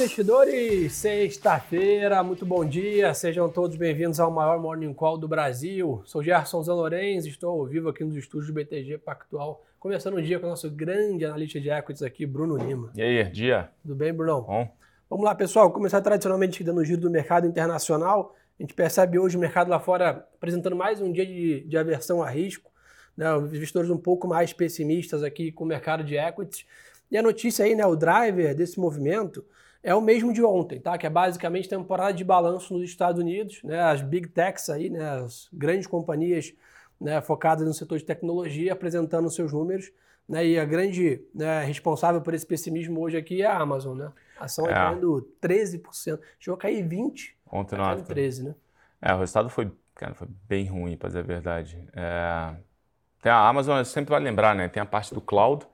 investidores! Sexta-feira, muito bom dia, sejam todos bem-vindos ao maior Morning Call do Brasil. Sou Gerson Zanlorenz, estou ao vivo aqui nos estúdios do BTG Pactual, começando o dia com o nosso grande analista de equities aqui, Bruno Lima. E aí, dia? Tudo bem, Bruno? Bom. Vamos lá, pessoal, começar tradicionalmente dando o giro do mercado internacional. A gente percebe hoje o mercado lá fora apresentando mais um dia de, de aversão a risco, né? os investidores um pouco mais pessimistas aqui com o mercado de equities. E a notícia aí, né, o driver desse movimento é o mesmo de ontem, tá? Que é basicamente temporada de balanço nos Estados Unidos, né? As big techs aí, né? As grandes companhias né, focadas no setor de tecnologia apresentando seus números, né? E a grande né, responsável por esse pessimismo hoje aqui é a Amazon, né? A ação é. caindo 13%, chegou a cair 20%. Ontem tá não. 13, né? É, o resultado foi, cara, foi bem ruim, para dizer a verdade. É... Tem a Amazon, sempre vai lembrar, né? Tem a parte do cloud,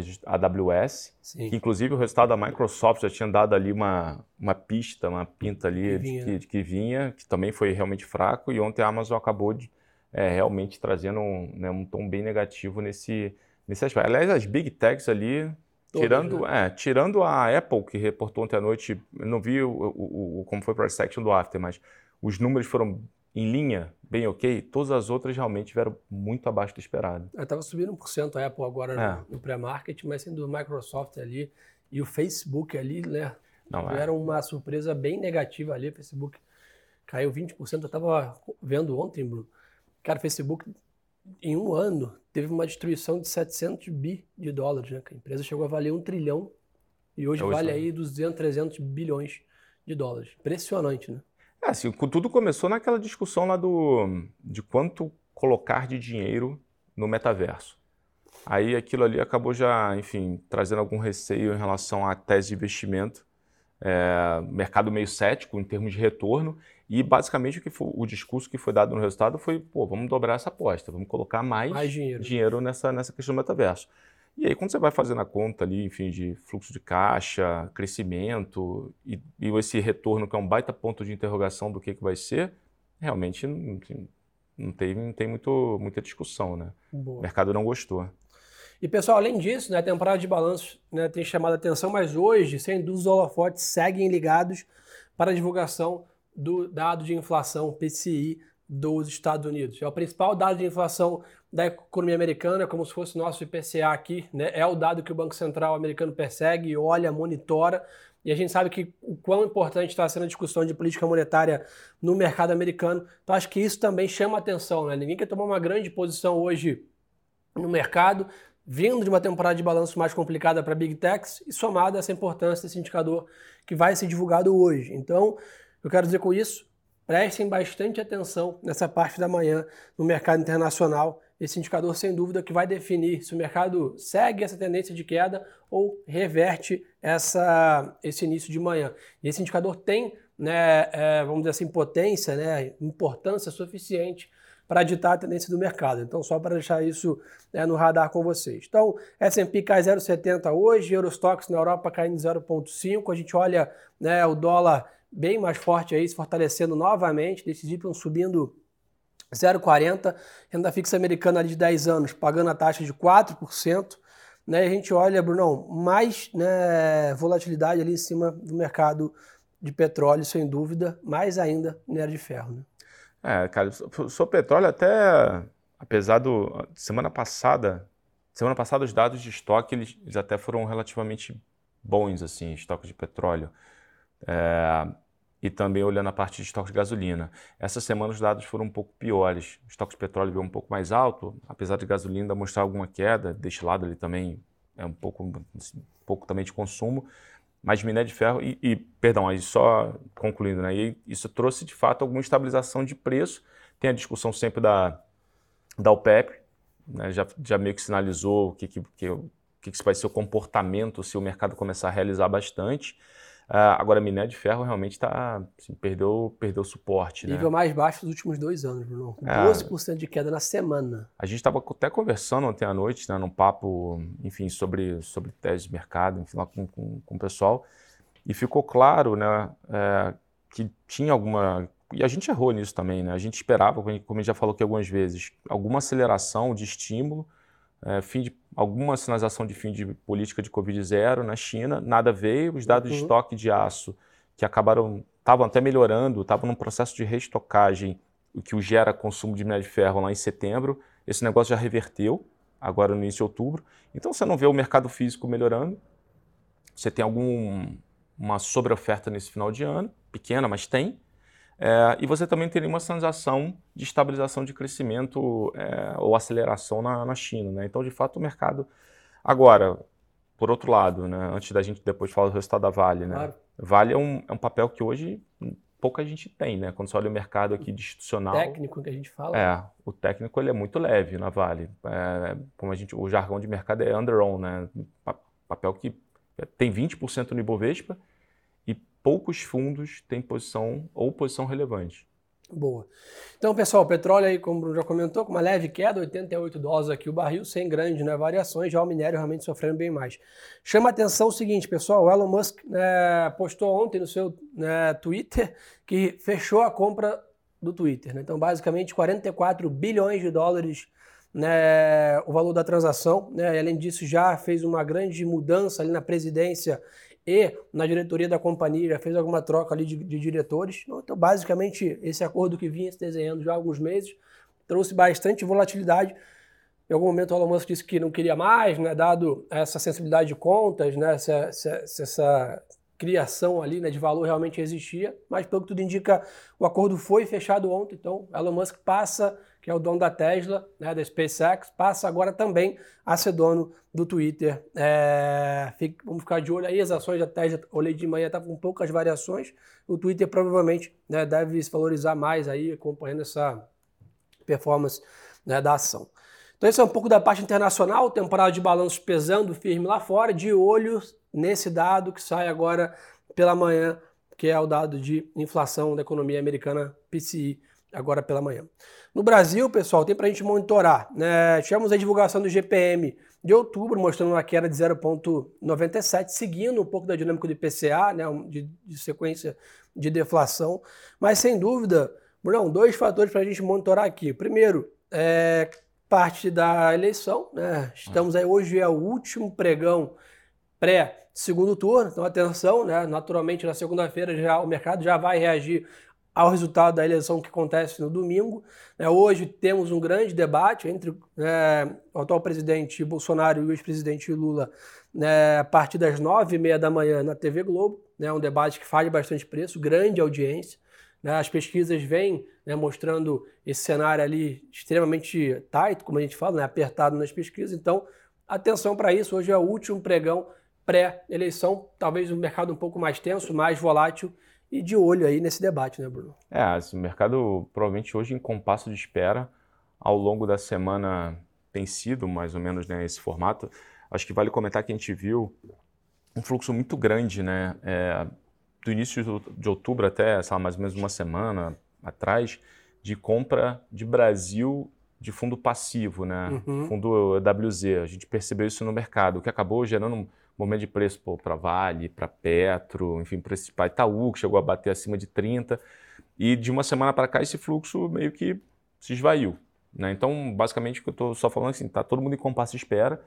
que é a AWS, Sim. que inclusive o resultado da Microsoft já tinha dado ali uma, uma pista, uma pinta ali que de, que, de que vinha, que também foi realmente fraco, e ontem a Amazon acabou de, é, realmente trazendo um, né, um tom bem negativo nesse, nesse aspecto. Aliás, as Big Techs ali, Todas, tirando, né? é, tirando a Apple, que reportou ontem à noite, não vi o, o, o como foi para a section do After, mas os números foram em linha, bem ok, todas as outras realmente tiveram muito abaixo do esperado. Estava subindo 1% a Apple agora é. no, no pré-market, mas sendo o Microsoft ali e o Facebook ali, né? Não, é. é. uma surpresa bem negativa ali. O Facebook caiu 20%. Eu estava vendo ontem, Bruno. Cara, o Facebook, em um ano, teve uma destruição de 700 bi de dólares. Né? A empresa chegou a valer um trilhão e hoje, hoje vale aí 200, 300 bilhões de dólares. Impressionante, né? É, assim, tudo começou naquela discussão lá do, de quanto colocar de dinheiro no metaverso. Aí aquilo ali acabou já, enfim, trazendo algum receio em relação à tese de investimento, é, mercado meio cético em termos de retorno, e basicamente o, que foi, o discurso que foi dado no resultado foi, pô, vamos dobrar essa aposta, vamos colocar mais, mais dinheiro. dinheiro nessa, nessa questão do metaverso. E aí, quando você vai fazendo a conta ali, enfim, de fluxo de caixa, crescimento e, e esse retorno, que é um baita ponto de interrogação do que, que vai ser, realmente não, não, tem, não tem muito, muita discussão, né? Boa. O mercado não gostou. E pessoal, além disso, né, a temporada de balanços né, tem chamado a atenção, mas hoje, sem dúvida, os holofotes seguem ligados para a divulgação do dado de inflação PCI dos Estados Unidos. É o principal dado de inflação da economia americana, como se fosse nosso IPCA aqui, né? É o dado que o Banco Central americano persegue, olha, monitora. E a gente sabe que o quão importante está sendo a discussão de política monetária no mercado americano. Então acho que isso também chama atenção, né? Ninguém quer tomar uma grande posição hoje no mercado, vindo de uma temporada de balanço mais complicada para Big Techs e somada essa importância desse indicador que vai ser divulgado hoje. Então, eu quero dizer com isso, prestem bastante atenção nessa parte da manhã no mercado internacional esse indicador, sem dúvida, que vai definir se o mercado segue essa tendência de queda ou reverte essa, esse início de manhã. E esse indicador tem, né, é, vamos dizer assim, potência, né, importância suficiente para ditar a tendência do mercado. Então, só para deixar isso né, no radar com vocês. Então, S&P cai 0,70 hoje, Eurostox na Europa caindo 0,5. A gente olha né, o dólar bem mais forte aí, se fortalecendo novamente, Y subindo 0,40, renda fixa americana ali de 10 anos pagando a taxa de 4%, né? A gente olha, Brunão, mais né, volatilidade ali em cima do mercado de petróleo, sem dúvida, mais ainda minério de ferro, né? É, cara, sobre petróleo até, apesar do, semana passada, semana passada os dados de estoque, eles, eles até foram relativamente bons, assim, estoque de petróleo. É, e também olhando a parte de estoque de gasolina. Essa semana os dados foram um pouco piores. O estoque de petróleo veio um pouco mais alto, apesar de gasolina mostrar alguma queda, lado ali também é um pouco, assim, um pouco também de consumo, mas minério de ferro, e, e perdão, aí só concluindo, né, e isso trouxe de fato alguma estabilização de preço. Tem a discussão sempre da, da OPEP, né, já, já meio que sinalizou o que, que, que, que, que vai ser o comportamento se o mercado começar a realizar bastante. Uh, agora, minério de ferro realmente tá, assim, perdeu, perdeu suporte. Nível né? mais baixo dos últimos dois anos, Bruno. 12% é, de queda na semana. A gente estava até conversando ontem à noite, né, num papo, enfim, sobre, sobre tese de mercado, enfim, lá com, com, com o pessoal, e ficou claro né, é, que tinha alguma. E a gente errou nisso também, né? A gente esperava, como a gente já falou aqui algumas vezes, alguma aceleração de estímulo é, fim de alguma sinalização de fim de política de Covid zero na China, nada veio, os dados uhum. de estoque de aço que acabaram, estavam até melhorando, estavam num processo de reestocagem, o que gera consumo de minério de ferro lá em setembro, esse negócio já reverteu, agora no início de outubro, então você não vê o mercado físico melhorando, você tem alguma sobreoferta nesse final de ano, pequena, mas tem, é, e você também teria uma sinalização de estabilização de crescimento é, ou aceleração na, na China. Né? Então, de fato, o mercado. Agora, por outro lado, né, antes da gente depois falar do resultado da Vale, né? Claro. Vale é um, é um papel que hoje pouca gente tem, né? Quando você olha o mercado aqui institucional. O técnico que a gente fala. É, o técnico ele é muito leve na Vale. É, como a gente, o jargão de mercado é under-on, né? Papel que tem 20% no Ibovespa poucos fundos têm posição ou posição relevante. Boa. Então, pessoal, petróleo aí, como o Bruno já comentou, com uma leve queda, 88 dólares aqui o barril, sem grandes né, variações, já o minério realmente sofrendo bem mais. Chama atenção o seguinte, pessoal, o Elon Musk né, postou ontem no seu né, Twitter que fechou a compra do Twitter. Né? Então, basicamente, 44 bilhões de dólares né, o valor da transação. Né? Além disso, já fez uma grande mudança ali na presidência e na diretoria da companhia já fez alguma troca ali de, de diretores. Então, basicamente, esse acordo que vinha se desenhando já há alguns meses trouxe bastante volatilidade. Em algum momento o Elon Musk disse que não queria mais, né, dado essa sensibilidade de contas, né, essa, essa, essa criação ali né, de valor realmente existia, mas pelo que tudo indica, o acordo foi fechado ontem, então Elon Musk passa que é o dono da Tesla, né, da SpaceX, passa agora também a ser dono do Twitter. É, fica, vamos ficar de olho aí, as ações da Tesla, olhei de manhã, estavam tá com poucas variações, o Twitter provavelmente né, deve se valorizar mais aí, acompanhando essa performance né, da ação. Então esse é um pouco da parte internacional, temporada de balanços pesando firme lá fora, de olho nesse dado que sai agora pela manhã, que é o dado de inflação da economia americana PCI agora pela manhã. No Brasil, pessoal, tem para a gente monitorar. Né? Tivemos a divulgação do GPM de outubro, mostrando uma queda de 0,97, seguindo um pouco da dinâmica do IPCA, né? de, de sequência de deflação. Mas, sem dúvida, Bruno, dois fatores para a gente monitorar aqui. Primeiro, é parte da eleição. Né? Estamos aí, hoje é o último pregão pré-segundo turno, então atenção, né? naturalmente na segunda-feira já o mercado já vai reagir ao resultado da eleição que acontece no domingo. É, hoje temos um grande debate entre é, o atual presidente Bolsonaro e o ex-presidente Lula né, a partir das nove e meia da manhã na TV Globo. Né, um debate que faz bastante preço, grande audiência. Né, as pesquisas vêm né, mostrando esse cenário ali extremamente tight, como a gente fala, né, apertado nas pesquisas. Então, atenção para isso. Hoje é o último pregão pré-eleição, talvez um mercado um pouco mais tenso, mais volátil e de olho aí nesse debate, né, Bruno? É, o mercado provavelmente hoje em compasso de espera ao longo da semana tem sido mais ou menos né, esse formato. Acho que vale comentar que a gente viu um fluxo muito grande, né? É, do início de outubro até, sei lá, mais ou menos uma semana atrás, de compra de Brasil de fundo passivo, né? Uhum. Fundo WZ. A gente percebeu isso no mercado, o que acabou gerando momento de preço para Vale, para Petro, enfim, para esse Itaú, que chegou a bater acima de 30. E de uma semana para cá esse fluxo meio que se esvaiu. Né? Então, basicamente, o que eu estou só falando é assim, está todo mundo em compasso de espera.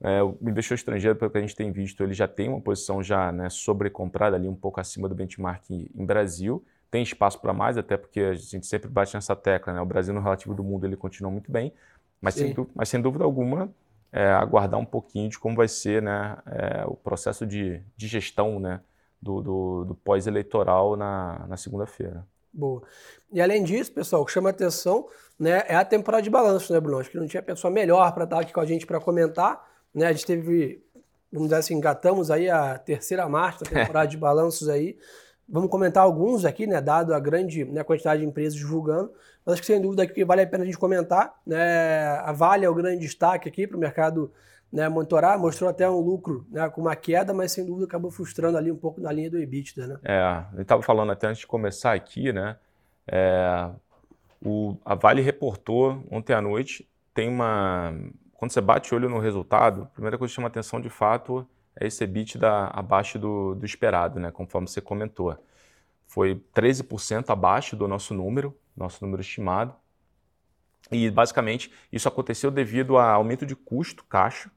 É, o investidor estrangeiro, pelo que a gente tem visto, ele já tem uma posição já né, sobrecomprada ali um pouco acima do benchmark em Brasil. Tem espaço para mais, até porque a gente sempre bate nessa tecla, né? O Brasil no relativo do mundo ele continua muito bem, mas, sem, mas sem dúvida alguma é, aguardar um pouquinho de como vai ser né, é, o processo de, de gestão né, do, do, do pós-eleitoral na, na segunda-feira. Boa. E além disso, pessoal, o que chama atenção né, é a temporada de balanço, né, Bruno? Acho que não tinha pessoa melhor para estar aqui com a gente para comentar. Né? A gente teve, vamos dizer assim, engatamos aí a terceira marcha da temporada de balanços aí. Vamos comentar alguns aqui, né, dado a grande né, quantidade de empresas divulgando. Mas acho que sem dúvida que vale a pena a gente comentar. Né, a Vale é o grande destaque aqui para o mercado né, monitorar, mostrou até um lucro né, com uma queda, mas sem dúvida acabou frustrando ali um pouco na linha do EBITDA. Né? É, eu estava falando até antes de começar aqui, né? É, o, a Vale reportou ontem à noite, tem uma. Quando você bate o olho no resultado, a primeira coisa que chama atenção de fato é esse EBITDA abaixo do, do esperado, né? Conforme você comentou. Foi 13% abaixo do nosso número, nosso número estimado. E basicamente isso aconteceu devido a aumento de custo caixa,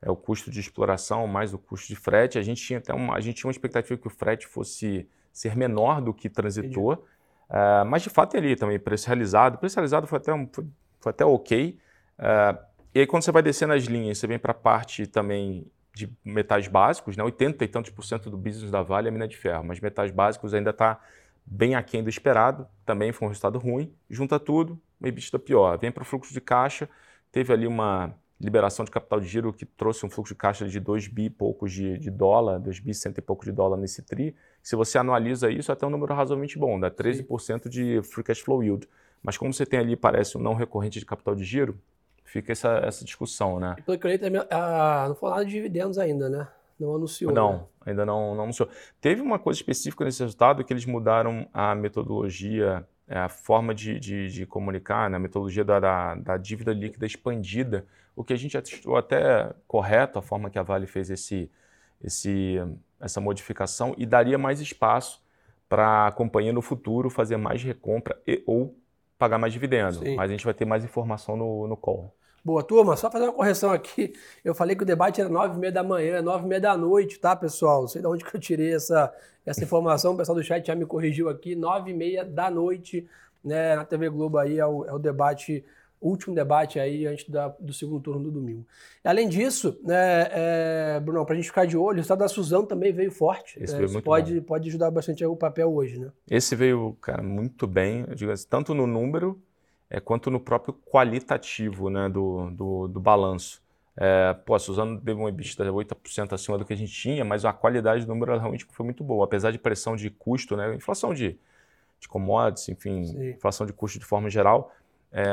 é o custo de exploração mais o custo de frete. A gente tinha até uma, a gente tinha uma expectativa que o frete fosse ser menor do que transitor, uh, mas de fato tem ali também preço realizado. O preço realizado foi até, foi, foi até ok. Uh, e aí quando você vai descer nas linhas, você vem para a parte também de metais básicos, né? 80 e tantos por cento do business da Vale é mina de ferro, mas metais básicos ainda está bem aquém do esperado, também foi um resultado ruim. Junta tudo, uma EBITDA pior. Vem para o fluxo de caixa, teve ali uma liberação de capital de giro que trouxe um fluxo de caixa de 2 bi e poucos de, de dólar, 2 bi cento e pouco de dólar nesse TRI. Se você anualiza isso, é até um número razoavelmente bom, dá 13% Sim. de free cash flow yield. Mas como você tem ali, parece um não recorrente de capital de giro, fica essa, essa discussão, né? E pelo que eu li, também, ah, não falou nada de dividendos ainda, né? Não anunciou. Não, né? ainda não, não anunciou. Teve uma coisa específica nesse resultado que eles mudaram a metodologia, é, a forma de, de, de comunicar, né? a metodologia da, da, da, dívida líquida expandida, o que a gente achou até correto, a forma que a Vale fez esse, esse, essa modificação, e daria mais espaço para a companhia no futuro fazer mais recompra e ou pagar mais dividendo. Sim. Mas a gente vai ter mais informação no, no call. Boa, turma, só fazer uma correção aqui. Eu falei que o debate era nove e meia da manhã, nove e meia da noite, tá, pessoal? Não sei de onde que eu tirei essa, essa informação, o pessoal do chat já me corrigiu aqui. Nove e meia da noite, né, na TV Globo aí é o, é o debate, último debate aí antes da, do segundo turno do domingo. Além disso, né, é, Bruno, pra gente ficar de olho, o estado da Suzano também veio forte. Esse é, veio muito pode, bom. pode ajudar bastante o papel hoje, né? Esse veio, cara, muito bem, eu digo assim, tanto no número é, quanto no próprio qualitativo né, do, do, do balanço. É, pô, a Suzano teve um EBITDA 8% acima do que a gente tinha, mas a qualidade do número realmente foi muito boa. Apesar de pressão de custo, né, inflação de, de commodities, enfim, Sim. inflação de custo de forma geral. É,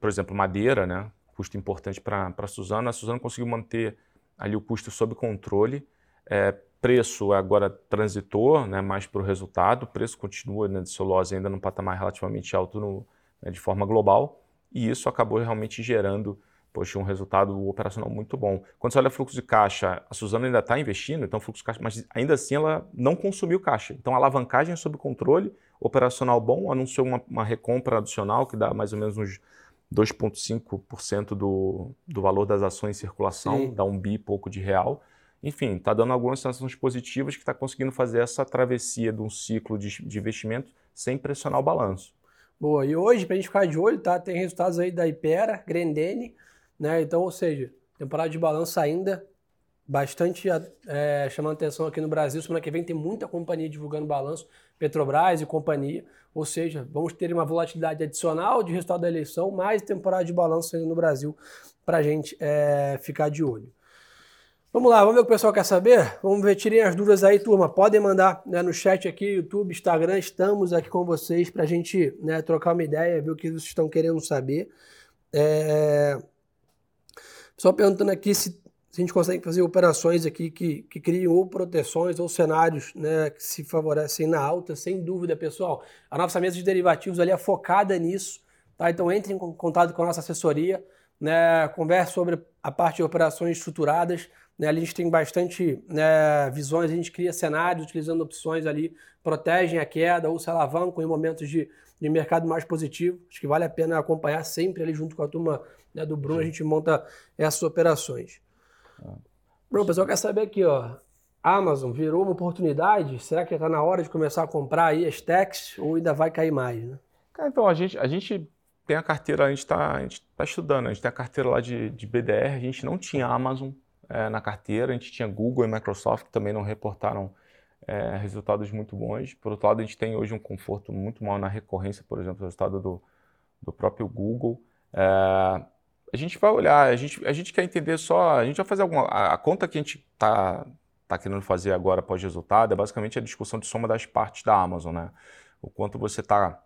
por exemplo, madeira, né, custo importante para a Suzano. A Suzano conseguiu manter ali o custo sob controle. É, preço agora transitor, né, mais para o resultado. O preço continua né, de celulose ainda num patamar relativamente alto no, né, de forma global, e isso acabou realmente gerando poxa, um resultado operacional muito bom. Quando você olha o fluxo de caixa, a Suzano ainda está investindo, então fluxo de caixa, mas ainda assim ela não consumiu caixa. Então alavancagem sob controle, operacional bom, anunciou uma, uma recompra adicional que dá mais ou menos uns 2,5% do, do valor das ações em circulação, Sim. dá um bi pouco de real. Enfim, está dando algumas sensações positivas que está conseguindo fazer essa travessia de um ciclo de, de investimento sem pressionar o balanço. Boa, e hoje, para a gente ficar de olho, tá? Tem resultados aí da Ipera, Grendene, né? Então, ou seja, temporada de balanço ainda bastante é, chamando atenção aqui no Brasil. Semana que vem tem muita companhia divulgando balanço, Petrobras e companhia. Ou seja, vamos ter uma volatilidade adicional de resultado da eleição, mais temporada de balanço ainda no Brasil para a gente é, ficar de olho. Vamos lá, vamos ver o que o pessoal quer saber? Vamos ver, tirem as dúvidas aí, turma. Podem mandar né, no chat aqui, YouTube, Instagram, estamos aqui com vocês para a gente né, trocar uma ideia, ver o que vocês estão querendo saber. É... Só perguntando aqui se, se, a gente consegue fazer operações aqui que, que criam ou proteções ou cenários né, que se favorecem na alta, sem dúvida, pessoal. A nossa mesa de derivativos ali é focada nisso, tá? Então entre em contato com a nossa assessoria, né, converse sobre a parte de operações estruturadas, né, a gente tem bastante né, visões, a gente cria cenários utilizando opções ali, protegem a queda ou se alavancam em momentos de, de mercado mais positivo. Acho que vale a pena acompanhar sempre ali junto com a turma né, do Bruno, a gente monta essas operações. Ah. Bruno, o pessoal quer saber aqui, ó. Amazon virou uma oportunidade? Será que está na hora de começar a comprar aí as techs ou ainda vai cair mais? Né? então, a gente, a gente tem a carteira, a gente está tá estudando, a gente tem a carteira lá de, de BDR, a gente não tinha Amazon, é, na carteira. A gente tinha Google e Microsoft que também não reportaram é, resultados muito bons. Por outro lado, a gente tem hoje um conforto muito maior na recorrência, por exemplo, o resultado do, do próprio Google. É, a gente vai olhar, a gente, a gente quer entender só, a gente vai fazer alguma. A, a conta que a gente está tá querendo fazer agora após resultado é basicamente a discussão de soma das partes da Amazon, né? O quanto você está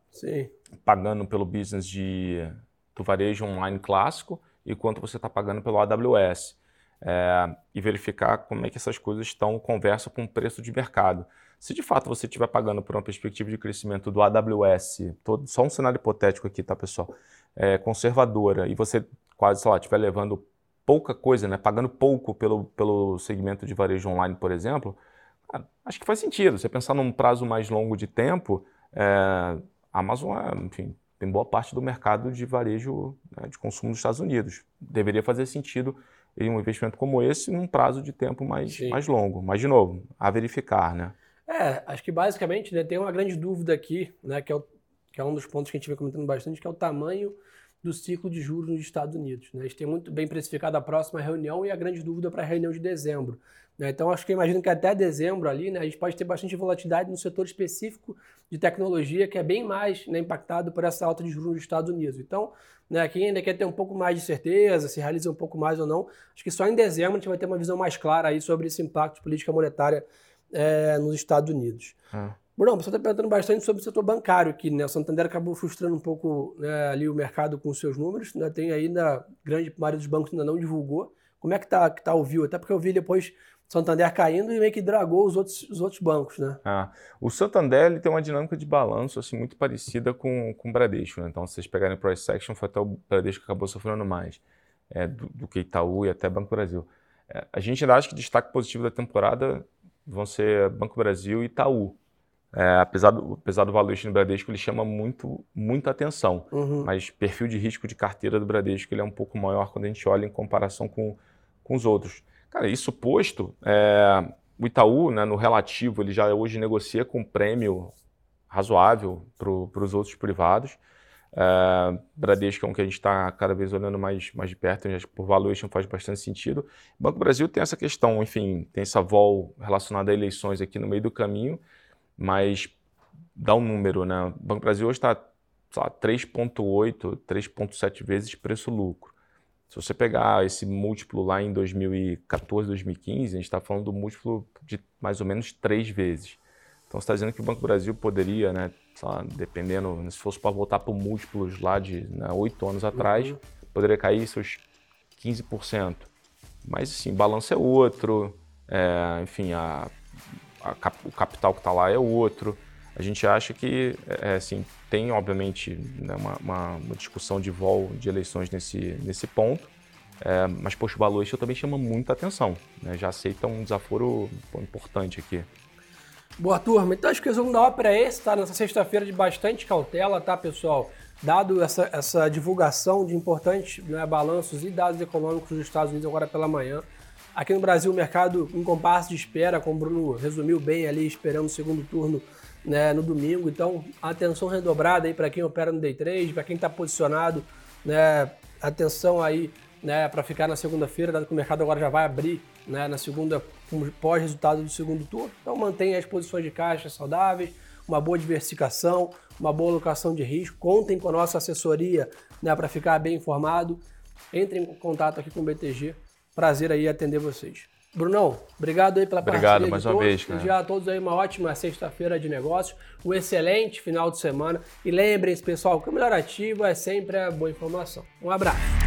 pagando pelo business de, do varejo online clássico e quanto você está pagando pelo AWS é, e verificar como é que essas coisas estão conversam com o preço de mercado. Se de fato você estiver pagando por uma perspectiva de crescimento do AWS, todo, só um cenário hipotético aqui, tá, pessoal? É, conservadora, e você quase, sei lá, estiver levando pouca coisa, né, pagando pouco pelo, pelo segmento de varejo online, por exemplo, acho que faz sentido. Você pensar num prazo mais longo de tempo, é, a Amazon, é, enfim, tem boa parte do mercado de varejo né, de consumo dos Estados Unidos. Deveria fazer sentido em um investimento como esse num prazo de tempo mais, mais longo. Mas, de novo, a verificar, né? É, acho que basicamente né, tem uma grande dúvida aqui, né, que, é o, que é um dos pontos que a gente vem comentando bastante, que é o tamanho do ciclo de juros nos Estados Unidos. Né? A gente tem muito bem precificado a próxima reunião e a grande dúvida para a reunião de dezembro. Né? Então, acho que eu imagino que até dezembro ali, né, a gente pode ter bastante volatilidade no setor específico de tecnologia, que é bem mais né, impactado por essa alta de juros nos Estados Unidos. Então, né, quem ainda quer ter um pouco mais de certeza, se realiza um pouco mais ou não, acho que só em dezembro a gente vai ter uma visão mais clara aí sobre esse impacto de política monetária é, nos Estados Unidos. Ah. Bruno, você está perguntando bastante sobre o setor bancário aqui, né? O Santander acabou frustrando um pouco né, ali o mercado com os seus números, né? tem ainda, grande maioria dos bancos ainda não divulgou. Como é que está que tá o View? Até porque eu vi depois Santander caindo e meio que dragou os outros, os outros bancos, né? Ah, o Santander ele tem uma dinâmica de balanço assim, muito parecida com, com o Bradesco, né? Então, se vocês pegarem o Price Section, foi até o Bradesco que acabou sofrendo mais é, do, do, que Itaú e até Banco Brasil. É, a gente ainda acha que destaque positivo da temporada vão ser Banco Brasil e Itaú. É, apesar, do, apesar do valuation do Bradesco, ele chama muito, muita atenção. Uhum. Mas perfil de risco de carteira do Bradesco ele é um pouco maior quando a gente olha em comparação com, com os outros. Cara, isso posto, é, o Itaú, né, no relativo, ele já hoje negocia com prêmio razoável para os outros privados. Uh, Bradesco é um que a gente está cada vez olhando mais, mais de perto, por valuation faz bastante sentido. O Banco Brasil tem essa questão, enfim, tem essa vol relacionada a eleições aqui no meio do caminho, mas dá um número, né? O Banco Brasil hoje está 3,8, 3,7 vezes preço-lucro. Se você pegar esse múltiplo lá em 2014, 2015, a gente está falando do múltiplo de mais ou menos três vezes. Então você está dizendo que o Banco Brasil poderia, né, lá, dependendo, se fosse para voltar para múltiplos lá de né, oito né, anos atrás, uhum. poderia cair seus 15%. Mas, assim, balanço é outro, é, enfim, a, a, o capital que está lá é outro. A gente acha que, é, assim, tem, obviamente, né, uma, uma, uma, discussão de vol de eleições nesse, nesse ponto, é, mas, poxa, o valuation também chama muita atenção. Né? Já aceita um desaforo importante aqui. Boa turma, então acho que o resumo da ópera é esse, tá? Nessa sexta-feira de bastante cautela, tá, pessoal? Dado essa, essa divulgação de importantes né, balanços e dados econômicos dos Estados Unidos agora pela manhã. Aqui no Brasil, o mercado em compasso de espera, como o Bruno resumiu bem ali, esperando o segundo turno né, no domingo. Então, atenção redobrada aí para quem opera no day trade, para quem está posicionado, né, atenção aí né, para ficar na segunda-feira, dado que o mercado agora já vai abrir né, na segunda, pós-resultado do segundo turno. Então mantenha as posições de caixa saudáveis, uma boa diversificação, uma boa alocação de risco. Contem com a nossa assessoria né, para ficar bem informado. Entre em contato aqui com o BTG. Prazer aí atender vocês. Brunão, obrigado aí pela obrigado, mais uma todos. vez, cara. Desejar a todos aí uma ótima sexta-feira de negócios, um excelente final de semana. E lembrem-se, pessoal, que o melhor ativo é sempre a boa informação. Um abraço.